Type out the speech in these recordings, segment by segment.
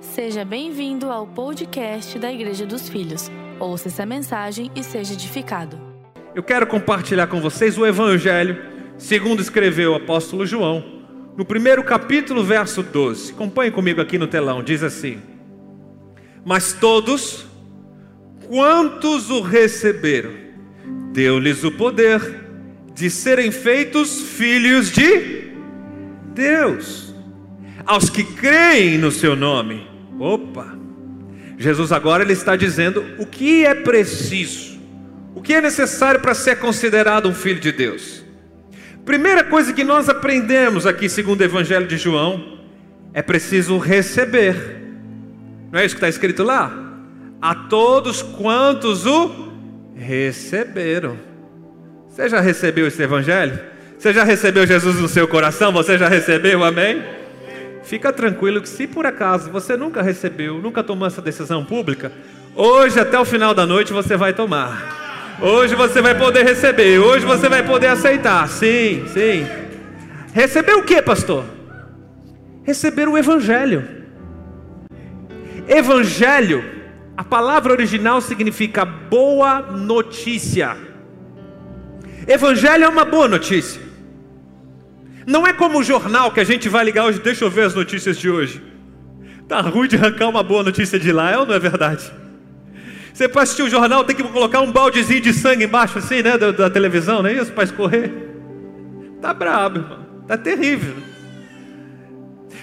Seja bem-vindo ao podcast da Igreja dos Filhos. Ouça essa mensagem e seja edificado. Eu quero compartilhar com vocês o Evangelho, segundo escreveu o apóstolo João, no primeiro capítulo, verso 12. Acompanhe comigo aqui no telão, diz assim: Mas todos, quantos o receberam, deu-lhes o poder de serem feitos filhos de Deus, aos que creem no seu nome. Opa! Jesus agora ele está dizendo o que é preciso, o que é necessário para ser considerado um filho de Deus. Primeira coisa que nós aprendemos aqui, segundo o Evangelho de João, é preciso receber. Não é isso que está escrito lá? A todos quantos o receberam. Você já recebeu esse Evangelho? Você já recebeu Jesus no seu coração? Você já recebeu? Amém? Fica tranquilo que se por acaso você nunca recebeu, nunca tomou essa decisão pública, hoje até o final da noite você vai tomar. Hoje você vai poder receber, hoje você vai poder aceitar. Sim, sim. Receber o que, pastor? Receber o evangelho. Evangelho, a palavra original significa boa notícia. Evangelho é uma boa notícia. Não é como o jornal que a gente vai ligar hoje, deixa eu ver as notícias de hoje. Tá ruim de arrancar uma boa notícia de lá, é ou não é verdade? Você para assistir o jornal tem que colocar um baldezinho de sangue embaixo assim, né, da, da televisão, não é isso? Para escorrer. Tá brabo, irmão. Tá terrível.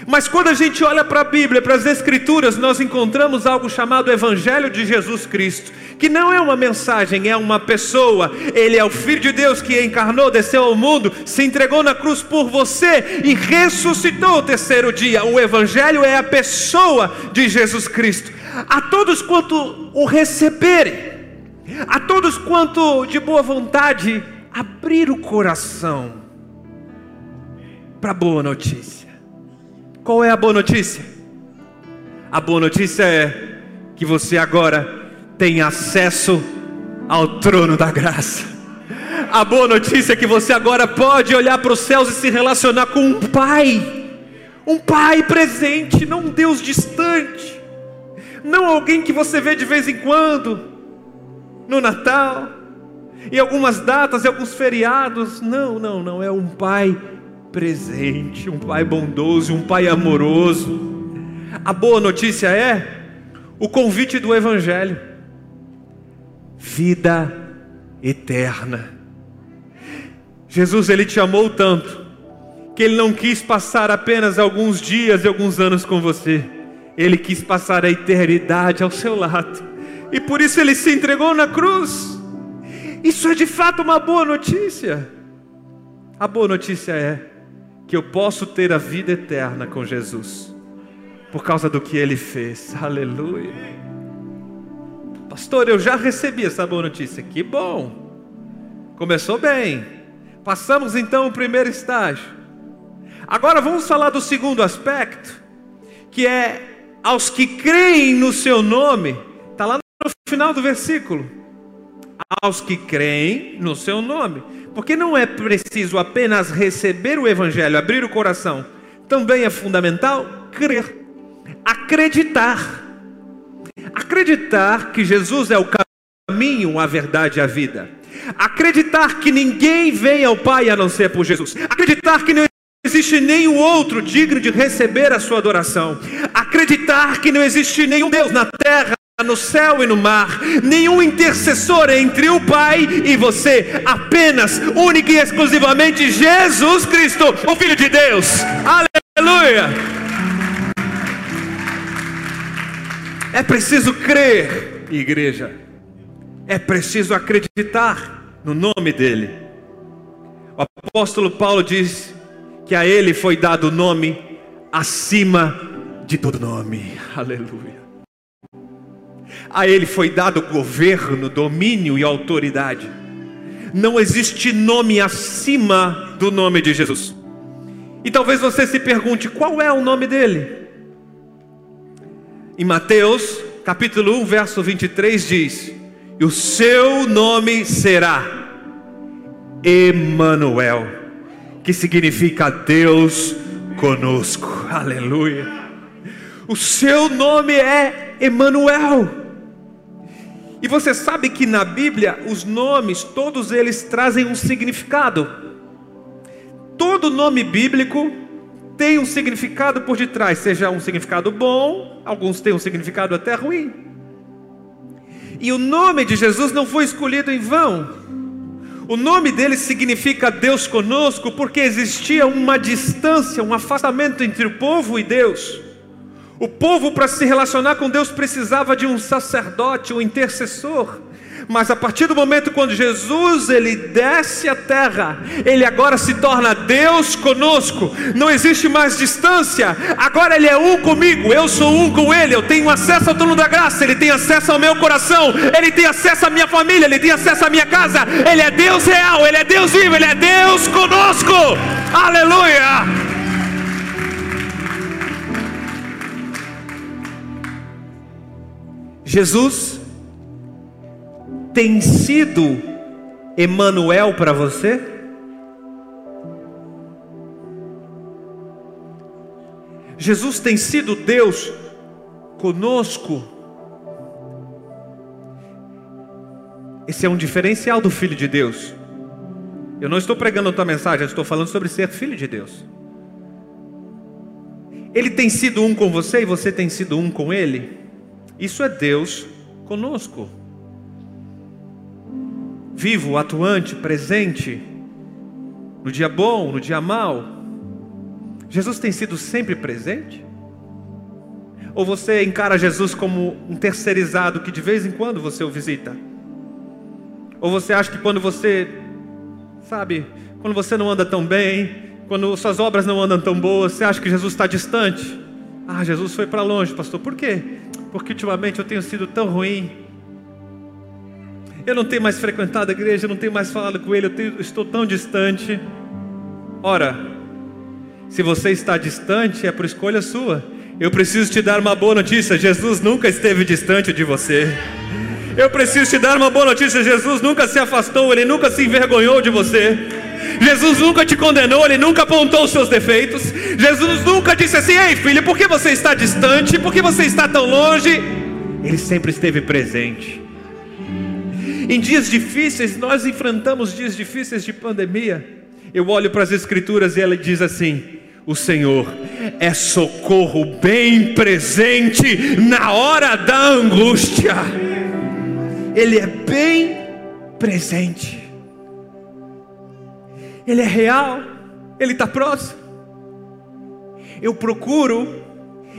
Mas quando a gente olha para a Bíblia, para as Escrituras, nós encontramos algo chamado Evangelho de Jesus Cristo, que não é uma mensagem, é uma pessoa. Ele é o Filho de Deus que encarnou, desceu ao mundo, se entregou na cruz por você e ressuscitou o terceiro dia. O Evangelho é a pessoa de Jesus Cristo. A todos quanto o receberem, a todos quanto de boa vontade abrir o coração para a boa notícia. Qual é a boa notícia? A boa notícia é que você agora tem acesso ao trono da graça. A boa notícia é que você agora pode olhar para os céus e se relacionar com um Pai, um Pai presente, não um Deus distante, não alguém que você vê de vez em quando, no Natal, em algumas datas, em alguns feriados. Não, não, não, é um Pai presente presente, um Pai bondoso, um Pai amoroso. A boa notícia é o convite do Evangelho: vida eterna. Jesus ele te amou tanto que ele não quis passar apenas alguns dias e alguns anos com você, ele quis passar a eternidade ao seu lado, e por isso ele se entregou na cruz. Isso é de fato uma boa notícia. A boa notícia é que eu posso ter a vida eterna com Jesus, por causa do que Ele fez. Aleluia. Pastor, eu já recebi essa boa notícia. Que bom. Começou bem. Passamos então o primeiro estágio. Agora vamos falar do segundo aspecto, que é aos que creem no seu nome. Está lá no final do versículo. Aos que creem no seu nome. Porque não é preciso apenas receber o Evangelho, abrir o coração, também é fundamental crer, acreditar. Acreditar que Jesus é o caminho, a verdade e a vida. Acreditar que ninguém vem ao Pai a não ser por Jesus. Acreditar que não existe nenhum outro digno de receber a sua adoração. Acreditar que não existe nenhum Deus na terra no céu e no mar, nenhum intercessor entre o Pai e você, apenas, única e exclusivamente Jesus Cristo, o Filho de Deus. Aleluia! É preciso crer, igreja, é preciso acreditar no nome dEle. O apóstolo Paulo diz que a Ele foi dado o nome acima de todo nome. Aleluia. A ele foi dado governo, domínio e autoridade. Não existe nome acima do nome de Jesus. E talvez você se pergunte: qual é o nome dele? Em Mateus, capítulo 1, verso 23 diz: "E o seu nome será Emanuel", que significa Deus conosco. Aleluia. O seu nome é Emanuel. E você sabe que na Bíblia os nomes, todos eles trazem um significado. Todo nome bíblico tem um significado por detrás, seja um significado bom, alguns têm um significado até ruim. E o nome de Jesus não foi escolhido em vão. O nome dele significa Deus conosco, porque existia uma distância, um afastamento entre o povo e Deus. O povo, para se relacionar com Deus, precisava de um sacerdote, um intercessor. Mas a partir do momento quando Jesus ele desce à terra, ele agora se torna Deus conosco. Não existe mais distância. Agora ele é um comigo, eu sou um com ele. Eu tenho acesso ao trono da graça, ele tem acesso ao meu coração, ele tem acesso à minha família, ele tem acesso à minha casa. Ele é Deus real, ele é Deus vivo, ele é Deus conosco. Aleluia! Jesus tem sido Emanuel para você? Jesus tem sido Deus conosco? Esse é um diferencial do Filho de Deus. Eu não estou pregando outra mensagem, eu estou falando sobre ser filho de Deus. Ele tem sido um com você e você tem sido um com ele? Isso é Deus conosco. Vivo, atuante, presente, no dia bom, no dia mau. Jesus tem sido sempre presente? Ou você encara Jesus como um terceirizado que de vez em quando você o visita? Ou você acha que quando você, sabe, quando você não anda tão bem, quando suas obras não andam tão boas, você acha que Jesus está distante? Ah, Jesus foi para longe, pastor. Por quê? Porque ultimamente eu tenho sido tão ruim. Eu não tenho mais frequentado a igreja, eu não tenho mais falado com ele, eu, tenho, estou tão distante. Ora, se você está distante, é por escolha sua. Eu preciso te dar uma boa notícia: Jesus nunca esteve distante de você. Eu preciso te dar uma boa notícia: Jesus nunca se afastou, ele nunca se envergonhou de você. Jesus nunca te condenou, ele nunca apontou os seus defeitos. Jesus nunca disse assim: Ei filho, por que você está distante? Por que você está tão longe? Ele sempre esteve presente. Em dias difíceis, nós enfrentamos dias difíceis de pandemia. Eu olho para as Escrituras e ela diz assim: O Senhor é socorro bem presente na hora da angústia. Ele é bem presente. Ele é real, Ele está próximo. Eu procuro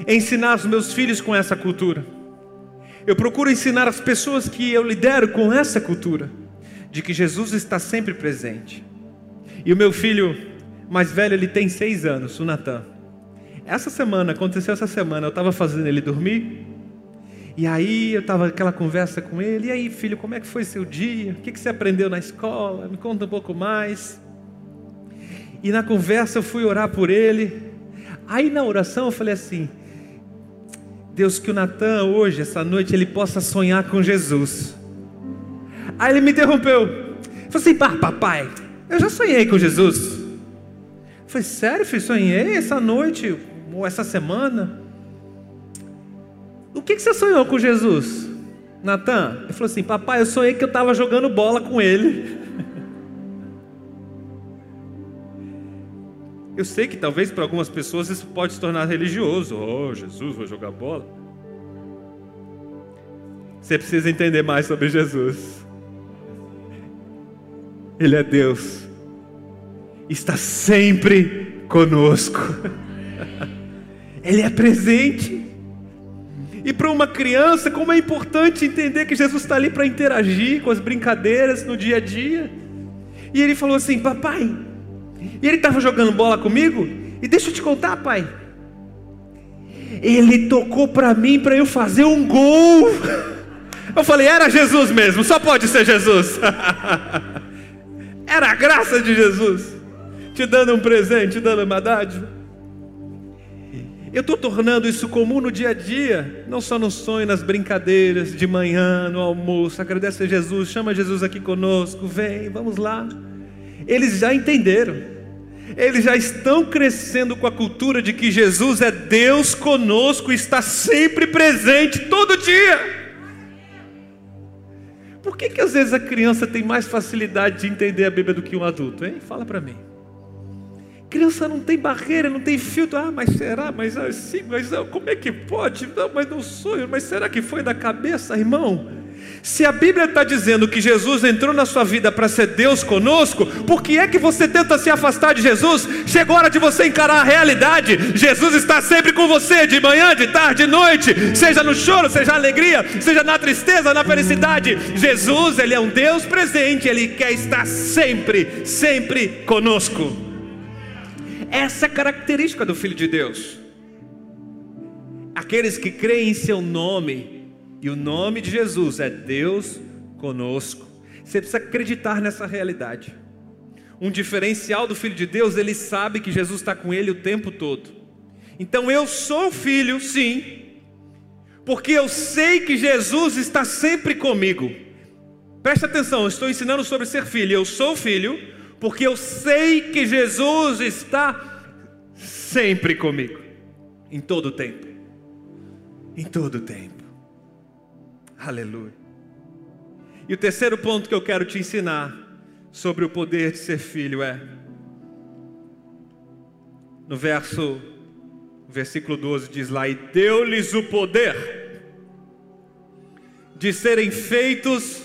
ensinar os meus filhos com essa cultura. Eu procuro ensinar as pessoas que eu lidero com essa cultura, de que Jesus está sempre presente. E o meu filho mais velho, ele tem seis anos, o Natan. Essa semana, aconteceu essa semana, eu estava fazendo ele dormir, e aí eu estava aquela conversa com ele, e aí filho, como é que foi seu dia? O que, que você aprendeu na escola? Me conta um pouco mais. E na conversa eu fui orar por ele. Aí na oração eu falei assim: Deus, que o Natan hoje, essa noite, ele possa sonhar com Jesus. Aí ele me interrompeu. Falei assim: pá, papai, eu já sonhei com Jesus. Eu falei, sério, filho? Sonhei essa noite ou essa semana? O que, que você sonhou com Jesus, Natan? Ele falou assim: papai, eu sonhei que eu estava jogando bola com ele. Eu sei que talvez para algumas pessoas isso pode se tornar religioso. Oh, Jesus vai jogar bola. Você precisa entender mais sobre Jesus. Ele é Deus. Está sempre conosco. Ele é presente. E para uma criança, como é importante entender que Jesus está ali para interagir com as brincadeiras no dia a dia. E ele falou assim: Papai, e ele estava jogando bola comigo. E deixa eu te contar, pai. Ele tocou para mim para eu fazer um gol. Eu falei, era Jesus mesmo, só pode ser Jesus. Era a graça de Jesus, te dando um presente, te dando uma dádiva. Eu estou tornando isso comum no dia a dia, não só no sonho, nas brincadeiras, de manhã, no almoço. Agradece a Jesus, chama Jesus aqui conosco, vem, vamos lá. Eles já entenderam. Eles já estão crescendo com a cultura de que Jesus é Deus conosco, está sempre presente, todo dia. Por que, que às vezes a criança tem mais facilidade de entender a Bíblia do que um adulto, hein? Fala para mim. Criança não tem barreira, não tem filtro. Ah, mas será? Mas assim, mas ah, como é que pode? Não, mas não sonho. Mas será que foi da cabeça, irmão? Se a Bíblia está dizendo que Jesus entrou na sua vida para ser Deus conosco, por que é que você tenta se afastar de Jesus? Chegou a hora de você encarar a realidade. Jesus está sempre com você, de manhã, de tarde, de noite, seja no choro, seja na alegria, seja na tristeza, na felicidade. Jesus, Ele é um Deus presente, Ele quer estar sempre, sempre conosco. Essa é a característica do Filho de Deus. Aqueles que creem em seu nome, e o nome de Jesus é Deus conosco. Você precisa acreditar nessa realidade. Um diferencial do Filho de Deus, ele sabe que Jesus está com ele o tempo todo. Então eu sou filho, sim, porque eu sei que Jesus está sempre comigo. Preste atenção, eu estou ensinando sobre ser filho. Eu sou filho, porque eu sei que Jesus está sempre comigo, em todo o tempo. Em todo o tempo. Aleluia. E o terceiro ponto que eu quero te ensinar sobre o poder de ser filho é no verso versículo 12 diz lá: "E deu-lhes o poder de serem feitos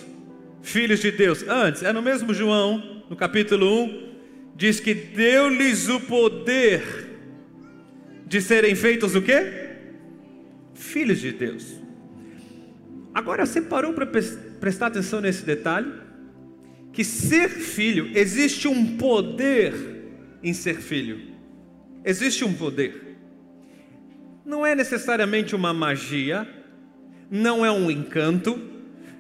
filhos de Deus". Antes, é no mesmo João no capítulo 1, diz que deu-lhes o poder de serem feitos o quê? Filhos de Deus. Agora você parou para prestar atenção nesse detalhe? Que ser filho, existe um poder em ser filho. Existe um poder. Não é necessariamente uma magia, não é um encanto,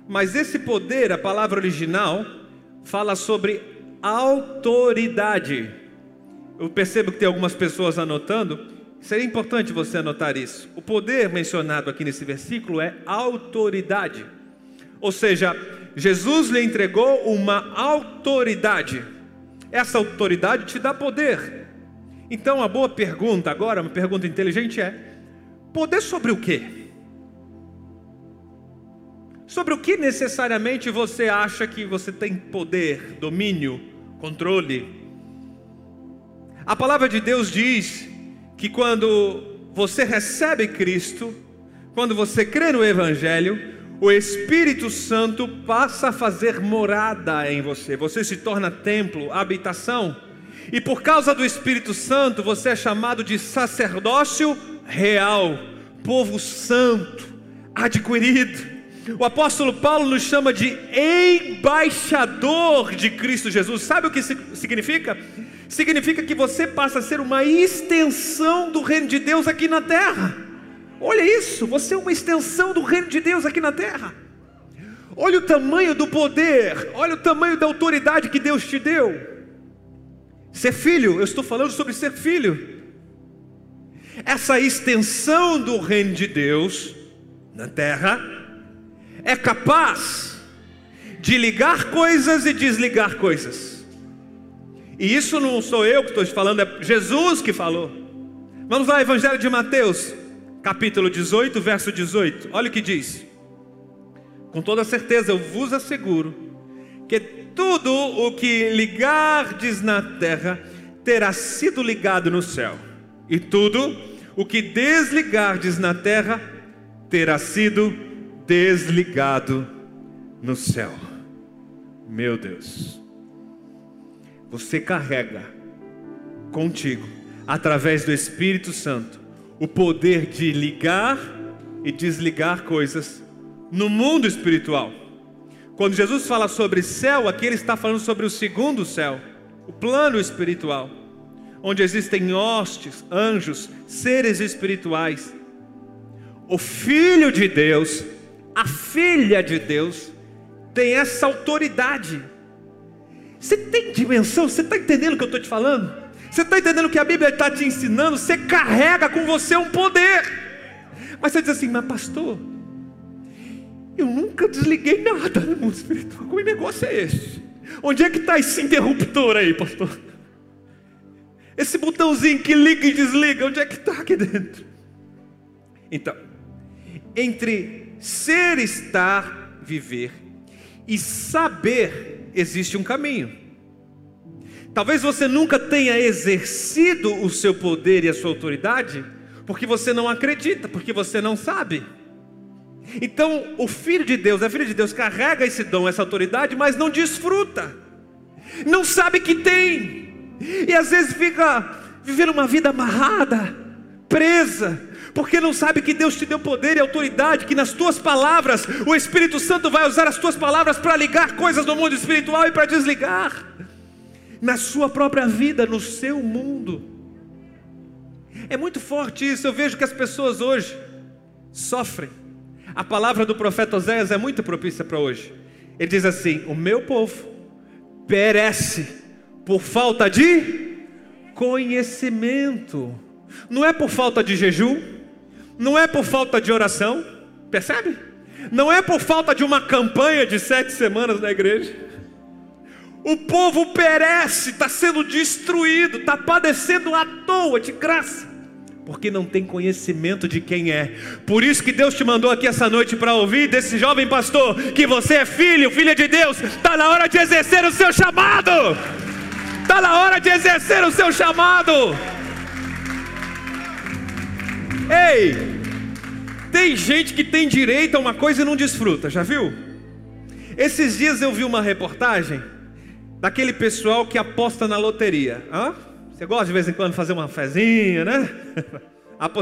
mas esse poder, a palavra original, fala sobre autoridade. Eu percebo que tem algumas pessoas anotando. Seria importante você anotar isso. O poder mencionado aqui nesse versículo é autoridade. Ou seja, Jesus lhe entregou uma autoridade. Essa autoridade te dá poder. Então, a boa pergunta agora, uma pergunta inteligente é: poder sobre o quê? Sobre o que necessariamente você acha que você tem poder, domínio, controle. A palavra de Deus diz que quando você recebe Cristo, quando você crê no Evangelho, o Espírito Santo passa a fazer morada em você, você se torna templo, habitação, e por causa do Espírito Santo, você é chamado de sacerdócio real, povo santo, adquirido. O apóstolo Paulo nos chama de embaixador de Cristo Jesus. Sabe o que significa? Significa que você passa a ser uma extensão do reino de Deus aqui na terra. Olha isso, você é uma extensão do reino de Deus aqui na terra. Olha o tamanho do poder, olha o tamanho da autoridade que Deus te deu. Ser filho, eu estou falando sobre ser filho. Essa extensão do reino de Deus na terra é capaz de ligar coisas e desligar coisas. E isso não sou eu que estou te falando, é Jesus que falou. Vamos lá, Evangelho de Mateus, capítulo 18, verso 18. Olha o que diz. Com toda certeza eu vos asseguro que tudo o que ligardes na terra terá sido ligado no céu, e tudo o que desligardes na terra terá sido desligado no céu. Meu Deus, você carrega contigo, através do Espírito Santo, o poder de ligar e desligar coisas no mundo espiritual. Quando Jesus fala sobre céu, aqui ele está falando sobre o segundo céu, o plano espiritual, onde existem hostes, anjos, seres espirituais. O Filho de Deus a filha de Deus tem essa autoridade. Você tem dimensão? Você está entendendo o que eu estou te falando? Você está entendendo o que a Bíblia está te ensinando? Você carrega com você um poder. Mas você diz assim, mas pastor, eu nunca desliguei nada no mundo espiritual. Como negócio é esse? Onde é que está esse interruptor aí, pastor? Esse botãozinho que liga e desliga, onde é que está aqui dentro? Então, entre ser, estar, viver e saber, existe um caminho. Talvez você nunca tenha exercido o seu poder e a sua autoridade, porque você não acredita, porque você não sabe. Então, o filho de Deus, a filha de Deus, carrega esse dom, essa autoridade, mas não desfruta, não sabe que tem, e às vezes fica vivendo uma vida amarrada, presa, porque não sabe que Deus te deu poder e autoridade, que nas tuas palavras o Espírito Santo vai usar as tuas palavras para ligar coisas no mundo espiritual e para desligar na sua própria vida, no seu mundo. É muito forte isso. Eu vejo que as pessoas hoje sofrem. A palavra do profeta Oséias é muito propícia para hoje. Ele diz assim: O meu povo perece por falta de conhecimento. Não é por falta de jejum, não é por falta de oração, percebe? Não é por falta de uma campanha de sete semanas na igreja o povo perece, está sendo destruído, está padecendo à toa, de graça, porque não tem conhecimento de quem é. Por isso que Deus te mandou aqui essa noite para ouvir desse jovem pastor que você é filho, filha de Deus. Está na hora de exercer o seu chamado. Está na hora de exercer o seu chamado. Ei, tem gente que tem direito a uma coisa e não desfruta, já viu? Esses dias eu vi uma reportagem daquele pessoal que aposta na loteria. Hã? Você gosta de vez em quando fazer uma fezinha, né?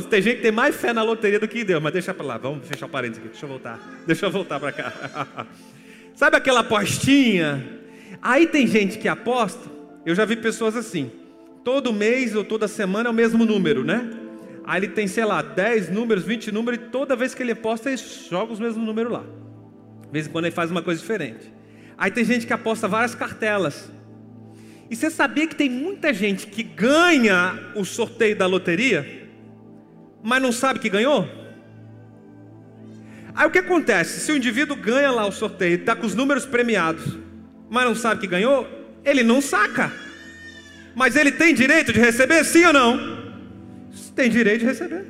Tem gente que tem mais fé na loteria do que Deus, mas deixa para lá, vamos fechar o parênteses aqui, deixa eu voltar, deixa eu voltar para cá. Sabe aquela apostinha? Aí tem gente que aposta, eu já vi pessoas assim, todo mês ou toda semana é o mesmo número, né? Aí ele tem, sei lá, 10 números, 20 números, e toda vez que ele aposta, ele joga os mesmos números lá. De vez em quando ele faz uma coisa diferente. Aí tem gente que aposta várias cartelas. E você sabia que tem muita gente que ganha o sorteio da loteria, mas não sabe que ganhou? Aí o que acontece? Se o indivíduo ganha lá o sorteio, está com os números premiados, mas não sabe que ganhou, ele não saca. Mas ele tem direito de receber, sim ou não? Tem direito de receber.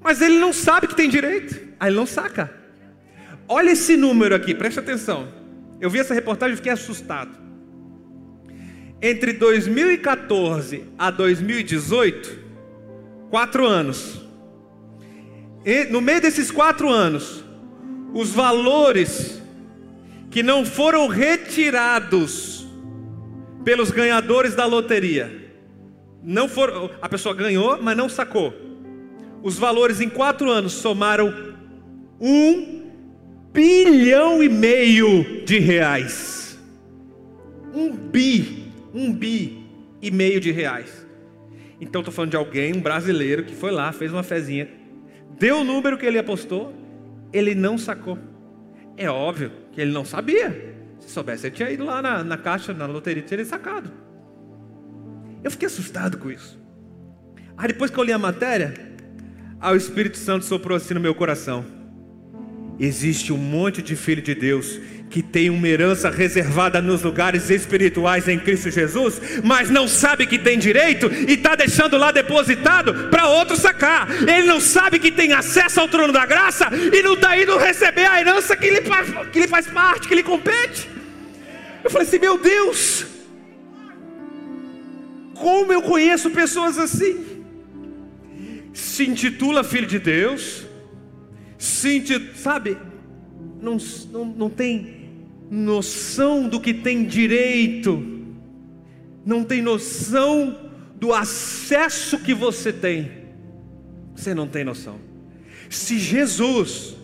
Mas ele não sabe que tem direito, aí ele não saca. Olha esse número aqui, preste atenção. Eu vi essa reportagem e fiquei assustado. Entre 2014 a 2018, quatro anos. E no meio desses quatro anos, os valores que não foram retirados pelos ganhadores da loteria, não foram, a pessoa ganhou, mas não sacou. Os valores em quatro anos somaram um bilhão e meio de reais. Um bi, um bi e meio de reais. Então estou falando de alguém, um brasileiro, que foi lá, fez uma fezinha, deu o número que ele apostou, ele não sacou. É óbvio que ele não sabia. Se soubesse, ele tinha ido lá na, na caixa, na loteria, teria sacado. Eu fiquei assustado com isso. Aí depois que eu li a matéria, aí o Espírito Santo soprou assim no meu coração. Existe um monte de filho de Deus que tem uma herança reservada nos lugares espirituais em Cristo Jesus, mas não sabe que tem direito e está deixando lá depositado para outro sacar. Ele não sabe que tem acesso ao trono da graça e não está indo receber a herança que lhe, que lhe faz parte, que lhe compete. Eu falei assim: meu Deus, como eu conheço pessoas assim? Se intitula filho de Deus sente, sabe, não, não, não tem noção do que tem direito, não tem noção do acesso que você tem. Você não tem noção. Se Jesus,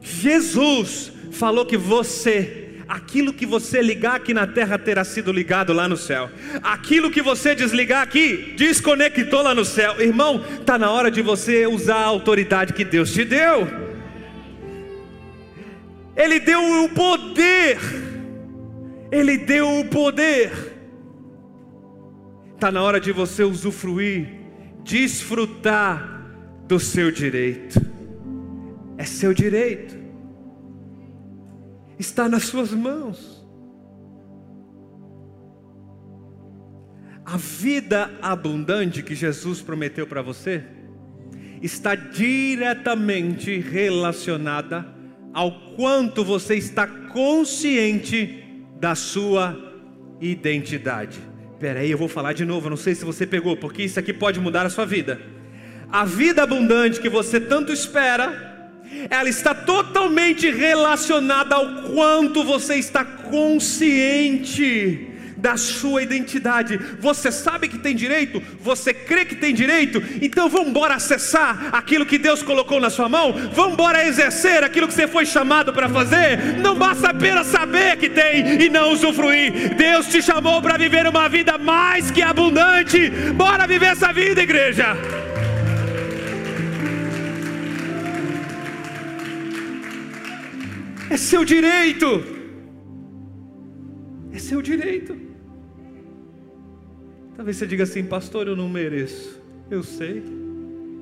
Jesus falou que você, aquilo que você ligar aqui na terra terá sido ligado lá no céu. Aquilo que você desligar aqui, desconectou lá no céu. Irmão, está na hora de você usar a autoridade que Deus te deu. Ele deu o poder. Ele deu o poder. Está na hora de você usufruir, desfrutar do seu direito. É seu direito. Está nas suas mãos. A vida abundante que Jesus prometeu para você está diretamente relacionada ao quanto você está consciente da sua identidade. Espera aí, eu vou falar de novo, não sei se você pegou, porque isso aqui pode mudar a sua vida. A vida abundante que você tanto espera, ela está totalmente relacionada ao quanto você está consciente da sua identidade. Você sabe que tem direito? Você crê que tem direito? Então vamos embora acessar aquilo que Deus colocou na sua mão? Vamos embora exercer aquilo que você foi chamado para fazer? Não basta apenas saber que tem e não usufruir. Deus te chamou para viver uma vida mais que abundante. Bora viver essa vida, igreja. É seu direito. É seu direito. Talvez você diga assim, pastor, eu não mereço. Eu sei,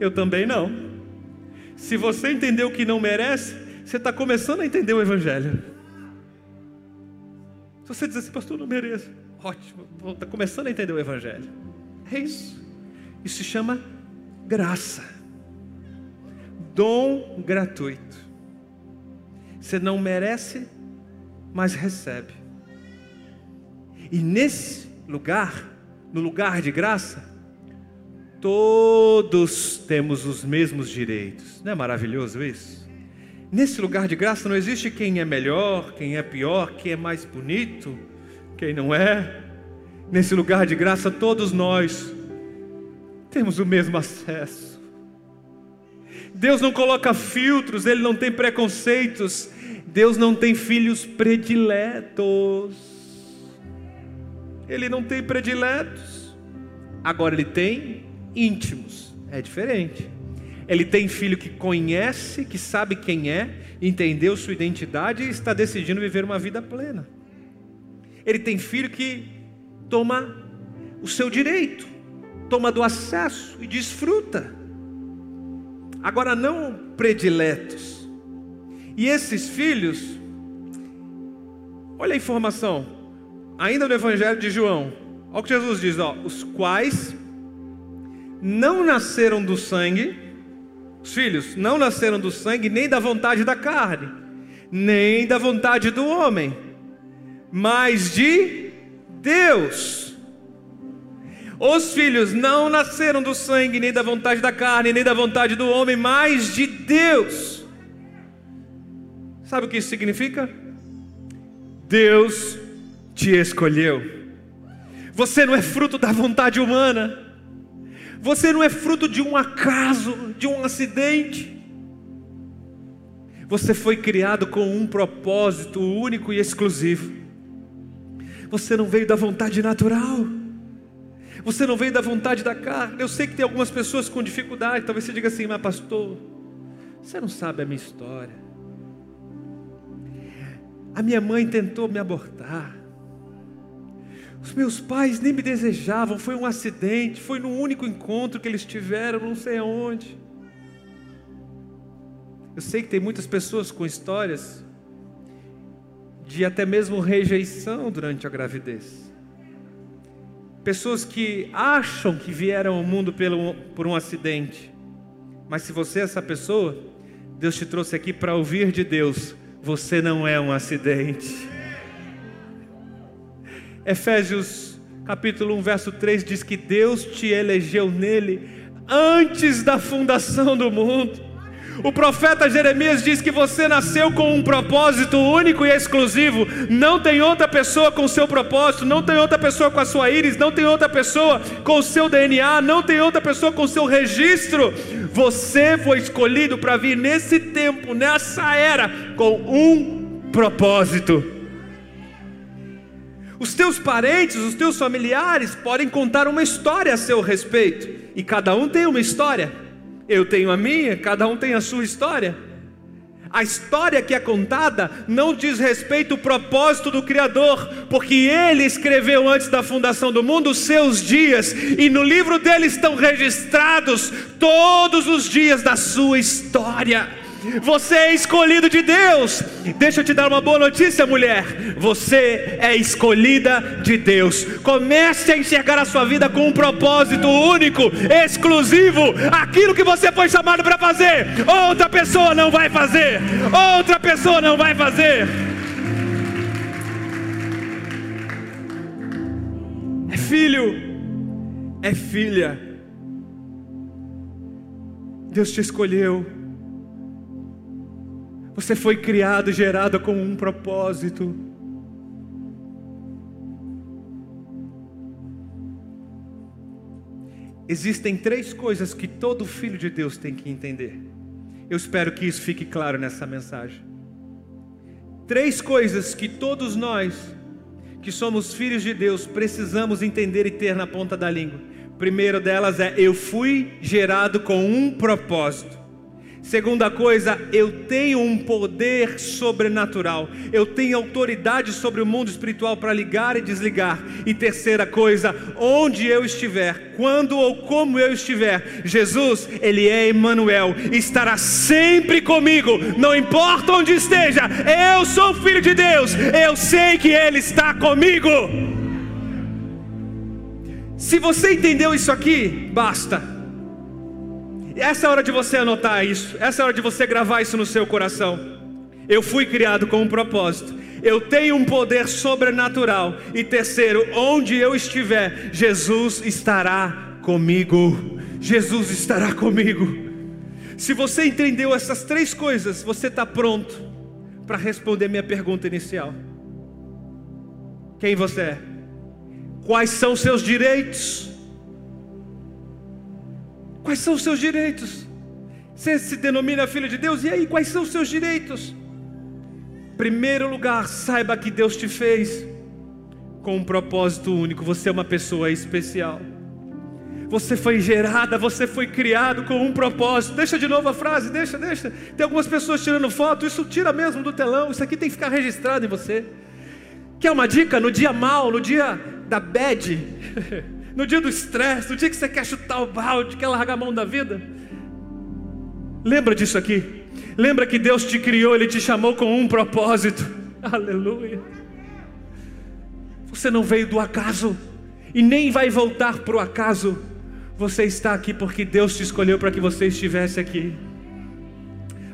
eu também não. Se você entendeu que não merece, você está começando a entender o Evangelho. Se você diz assim, pastor, eu não mereço, ótimo, está começando a entender o Evangelho. É isso. Isso se chama graça, dom gratuito. Você não merece, mas recebe. E nesse lugar, no lugar de graça, todos temos os mesmos direitos. Não é maravilhoso isso? Nesse lugar de graça não existe quem é melhor, quem é pior, quem é mais bonito, quem não é. Nesse lugar de graça, todos nós temos o mesmo acesso. Deus não coloca filtros, Ele não tem preconceitos, Deus não tem filhos prediletos. Ele não tem prediletos. Agora ele tem íntimos. É diferente. Ele tem filho que conhece, que sabe quem é, entendeu sua identidade e está decidindo viver uma vida plena. Ele tem filho que toma o seu direito, toma do acesso e desfruta. Agora, não prediletos. E esses filhos, olha a informação, ainda no Evangelho de João, olha o que Jesus diz: ó, os quais não nasceram do sangue, os filhos não nasceram do sangue, nem da vontade da carne, nem da vontade do homem, mas de Deus. Os filhos não nasceram do sangue, nem da vontade da carne, nem da vontade do homem, mas de Deus. Sabe o que isso significa? Deus te escolheu. Você não é fruto da vontade humana. Você não é fruto de um acaso, de um acidente. Você foi criado com um propósito único e exclusivo. Você não veio da vontade natural. Você não veio da vontade da carne. Eu sei que tem algumas pessoas com dificuldade. Talvez você diga assim, mas pastor, você não sabe a minha história. A minha mãe tentou me abortar. Os meus pais nem me desejavam, foi um acidente, foi no único encontro que eles tiveram, não sei aonde. Eu sei que tem muitas pessoas com histórias de até mesmo rejeição durante a gravidez. Pessoas que acham que vieram ao mundo pelo, por um acidente. Mas se você é essa pessoa, Deus te trouxe aqui para ouvir de Deus: você não é um acidente. Efésios capítulo 1, verso 3 diz que Deus te elegeu nele antes da fundação do mundo. O profeta Jeremias diz que você nasceu com um propósito único e exclusivo. Não tem outra pessoa com seu propósito, não tem outra pessoa com a sua íris, não tem outra pessoa com o seu DNA, não tem outra pessoa com o seu registro. Você foi escolhido para vir nesse tempo, nessa era, com um propósito. Os teus parentes, os teus familiares podem contar uma história a seu respeito, e cada um tem uma história. Eu tenho a minha, cada um tem a sua história. A história que é contada não diz respeito ao propósito do Criador, porque Ele escreveu antes da fundação do mundo os seus dias, e no livro dele estão registrados todos os dias da sua história. Você é escolhido de Deus. Deixa eu te dar uma boa notícia, mulher. Você é escolhida de Deus. Comece a enxergar a sua vida com um propósito único, exclusivo. Aquilo que você foi chamado para fazer, outra pessoa não vai fazer. Outra pessoa não vai fazer. É filho, é filha. Deus te escolheu. Você foi criado, gerado com um propósito. Existem três coisas que todo filho de Deus tem que entender. Eu espero que isso fique claro nessa mensagem. Três coisas que todos nós, que somos filhos de Deus, precisamos entender e ter na ponta da língua. Primeiro delas é: eu fui gerado com um propósito. Segunda coisa, eu tenho um poder sobrenatural. Eu tenho autoridade sobre o mundo espiritual para ligar e desligar. E terceira coisa, onde eu estiver, quando ou como eu estiver, Jesus, ele é Emmanuel, estará sempre comigo, não importa onde esteja. Eu sou filho de Deus. Eu sei que ele está comigo. Se você entendeu isso aqui, basta. Essa é a hora de você anotar isso. Essa é a hora de você gravar isso no seu coração. Eu fui criado com um propósito. Eu tenho um poder sobrenatural. E terceiro, onde eu estiver, Jesus estará comigo. Jesus estará comigo. Se você entendeu essas três coisas, você está pronto para responder minha pergunta inicial. Quem você é? Quais são seus direitos? Quais são os seus direitos? Você se denomina filho de Deus, e aí, quais são os seus direitos? Primeiro lugar, saiba que Deus te fez com um propósito único. Você é uma pessoa especial. Você foi gerada, você foi criado com um propósito. Deixa de novo a frase, deixa, deixa. Tem algumas pessoas tirando foto, isso tira mesmo do telão. Isso aqui tem que ficar registrado em você. Quer uma dica? No dia mal, no dia da bad, no dia do estresse, no dia que você quer chutar o balde, quer largar a mão da vida. Lembra disso aqui. Lembra que Deus te criou, Ele te chamou com um propósito. Aleluia. Você não veio do acaso e nem vai voltar para o acaso. Você está aqui porque Deus te escolheu para que você estivesse aqui.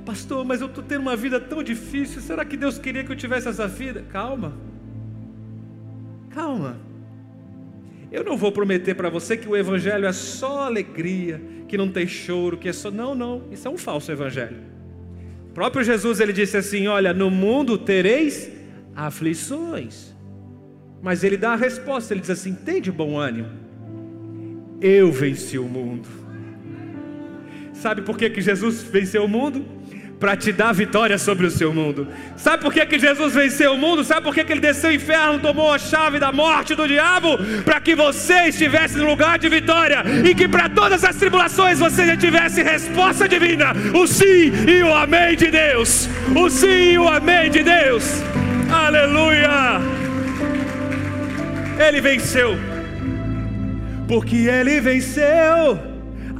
Pastor, mas eu estou tendo uma vida tão difícil. Será que Deus queria que eu tivesse essa vida? Calma. Calma. Eu não vou prometer para você que o evangelho é só alegria, que não tem choro, que é só não, não. Isso é um falso evangelho. O próprio Jesus ele disse assim: "Olha, no mundo tereis aflições". Mas ele dá a resposta, ele diz assim: "Tem de bom ânimo. Eu venci o mundo". Sabe por que, que Jesus venceu o mundo? Para te dar vitória sobre o seu mundo. Sabe por que, que Jesus venceu o mundo? Sabe por que, que ele desceu o inferno, tomou a chave da morte do diabo? Para que você estivesse no lugar de vitória e que para todas as tribulações você já tivesse resposta divina: o sim e o amém de Deus. O sim e o amém de Deus. Aleluia! Ele venceu, porque ele venceu,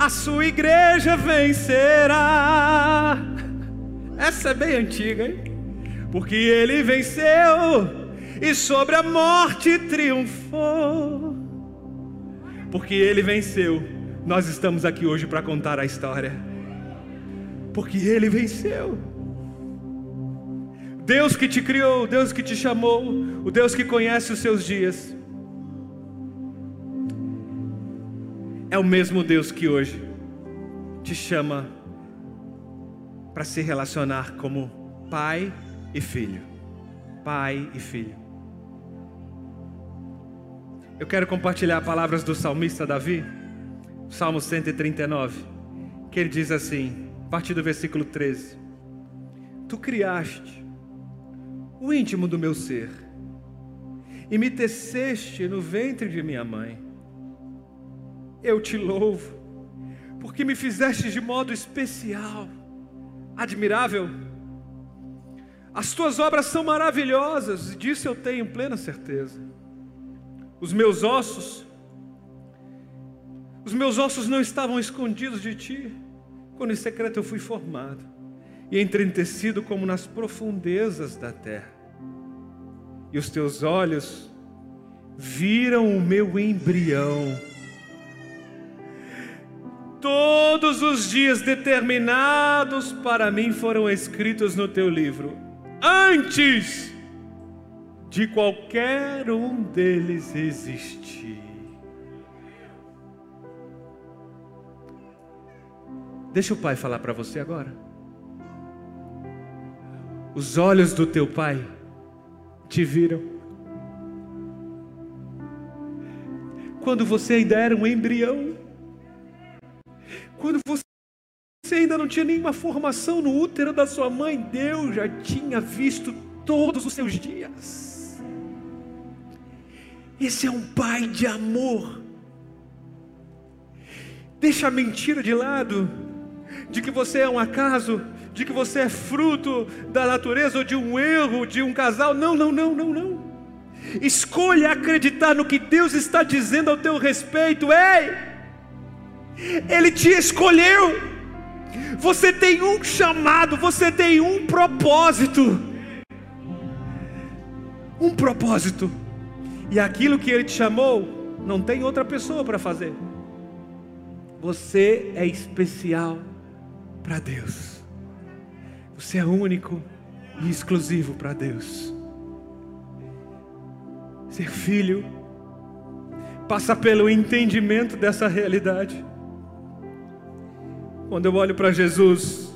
a sua igreja vencerá. Essa é bem antiga, hein? Porque ele venceu e sobre a morte triunfou. Porque ele venceu, nós estamos aqui hoje para contar a história. Porque ele venceu. Deus que te criou, Deus que te chamou, o Deus que conhece os seus dias, é o mesmo Deus que hoje te chama para se relacionar como pai e filho. Pai e filho. Eu quero compartilhar palavras do salmista Davi, Salmo 139, que ele diz assim, a partir do versículo 13: Tu criaste o íntimo do meu ser e me teceste no ventre de minha mãe. Eu te louvo, porque me fizeste de modo especial admirável. As tuas obras são maravilhosas, e disso eu tenho plena certeza. Os meus ossos, os meus ossos não estavam escondidos de ti, quando em secreto eu fui formado. e entristecido como nas profundezas da terra. E os teus olhos viram o meu embrião. Todos os dias determinados para mim foram escritos no teu livro, antes de qualquer um deles existir. Deixa o Pai falar para você agora. Os olhos do teu Pai te viram. Quando você ainda era um embrião. Quando você ainda não tinha nenhuma formação no útero da sua mãe, Deus já tinha visto todos os seus dias. Esse é um pai de amor. Deixa a mentira de lado de que você é um acaso, de que você é fruto da natureza ou de um erro de um casal. Não, não, não, não, não. Escolha acreditar no que Deus está dizendo ao teu respeito. Ei! Ele te escolheu. Você tem um chamado, você tem um propósito. Um propósito. E aquilo que ele te chamou, não tem outra pessoa para fazer. Você é especial para Deus. Você é único e exclusivo para Deus. Ser filho passa pelo entendimento dessa realidade. Quando eu olho para Jesus,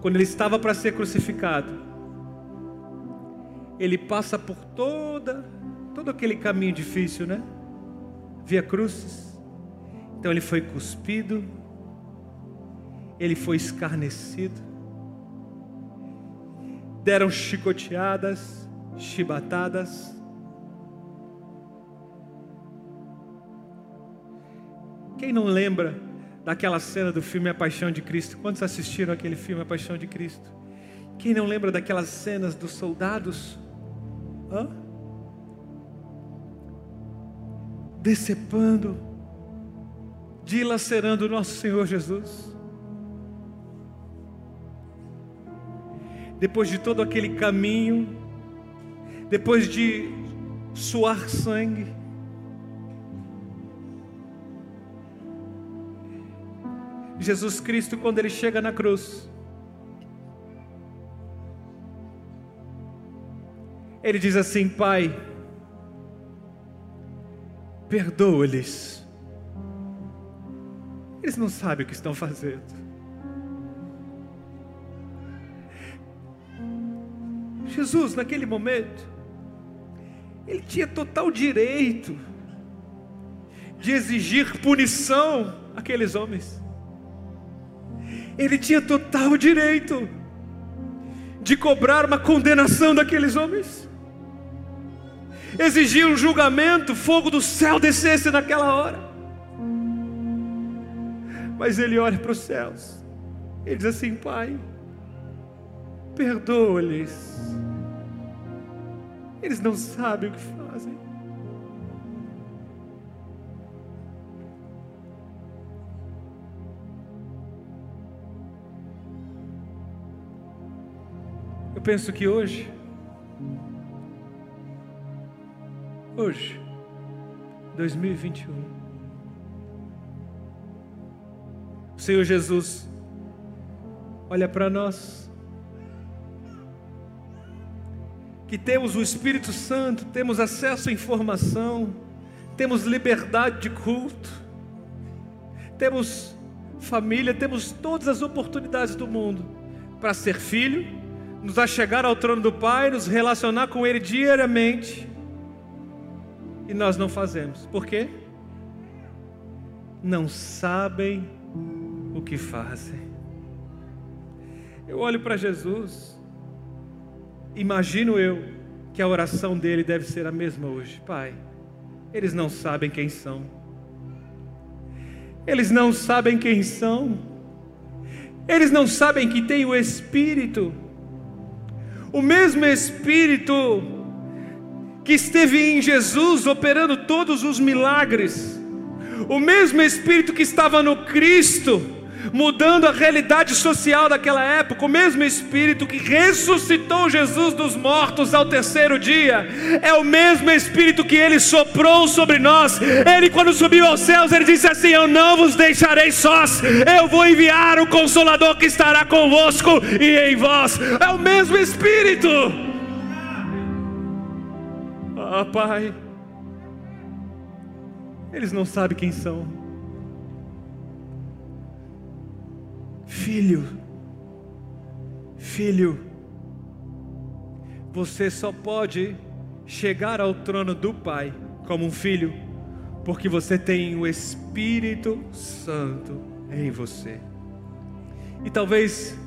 quando ele estava para ser crucificado, ele passa por toda todo aquele caminho difícil, né? Via cruzes. Então ele foi cuspido, ele foi escarnecido, deram chicoteadas, chibatadas. Quem não lembra daquela cena do filme A Paixão de Cristo? Quantos assistiram aquele filme A Paixão de Cristo? Quem não lembra daquelas cenas dos soldados? Hã? Decepando, dilacerando o nosso Senhor Jesus. depois de todo aquele caminho, depois de suar sangue, Jesus Cristo, quando ele chega na cruz, ele diz assim: Pai, perdoa-lhes, eles não sabem o que estão fazendo. Jesus, naquele momento, ele tinha total direito de exigir punição àqueles homens. Ele tinha total direito de cobrar uma condenação daqueles homens. Exigir um julgamento, fogo do céu descesse naquela hora. Mas ele olha para os céus, ele diz assim: Pai, perdoa-lhes eles não sabem o que fazem. Penso que hoje, hoje, 2021, o Senhor Jesus olha para nós que temos o Espírito Santo, temos acesso à informação, temos liberdade de culto, temos família, temos todas as oportunidades do mundo para ser filho, nos achegar ao trono do Pai, nos relacionar com Ele diariamente, e nós não fazemos. Por quê? Não sabem o que fazem. Eu olho para Jesus Imagino eu que a oração dele deve ser a mesma hoje. Pai, eles não sabem quem são. Eles não sabem quem são. Eles não sabem que tem o Espírito. O mesmo Espírito que esteve em Jesus operando todos os milagres. O mesmo Espírito que estava no Cristo mudando a realidade social daquela época. O mesmo Espírito que ressuscitou Jesus dos mortos ao terceiro dia, é o mesmo Espírito que ele soprou sobre nós. Ele, quando subiu aos céus, ele disse assim: Eu não vos deixarei sós, eu vou enviar o Consolador que estará convosco e em vós. É o mesmo Espírito. Ah, Pai, eles não sabem quem são. Filho, filho, você só pode chegar ao trono do Pai como um filho, porque você tem o Espírito Santo em você. E talvez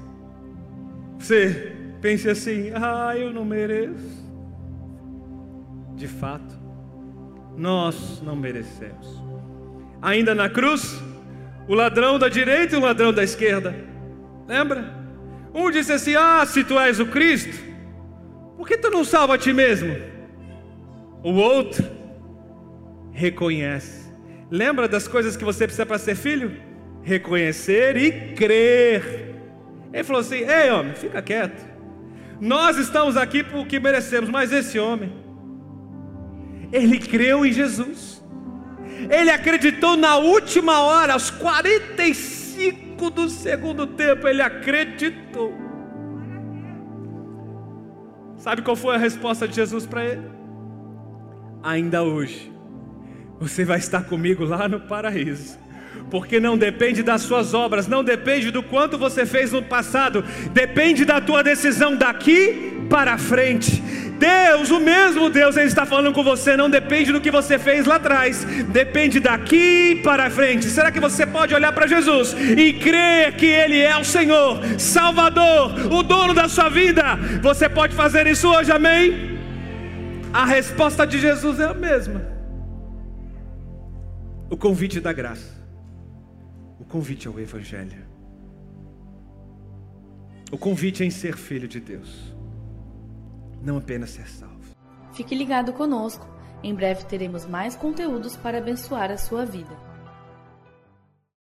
você pense assim: ah, eu não mereço. De fato, nós não merecemos. Ainda na cruz, o ladrão da direita e o ladrão da esquerda. Lembra? Um disse assim: Ah, se tu és o Cristo, por que tu não salva a ti mesmo? O outro reconhece. Lembra das coisas que você precisa para ser filho? Reconhecer e crer. Ele falou assim: Ei, homem, fica quieto. Nós estamos aqui porque merecemos, mas esse homem, ele creu em Jesus. Ele acreditou na última hora, aos 45 do segundo tempo, ele acreditou. Sabe qual foi a resposta de Jesus para ele? Ainda hoje, você vai estar comigo lá no paraíso porque não depende das suas obras, não depende do quanto você fez no passado, depende da tua decisão daqui para frente. Deus, o mesmo Deus, Ele está falando com você, não depende do que você fez lá atrás, depende daqui para frente. Será que você pode olhar para Jesus e crer que Ele é o Senhor, Salvador, o dono da sua vida? Você pode fazer isso hoje, amém? A resposta de Jesus é a mesma. O convite da graça, o convite ao Evangelho, o convite em ser filho de Deus não apenas ser salvo. Fique ligado conosco. Em breve teremos mais conteúdos para abençoar a sua vida.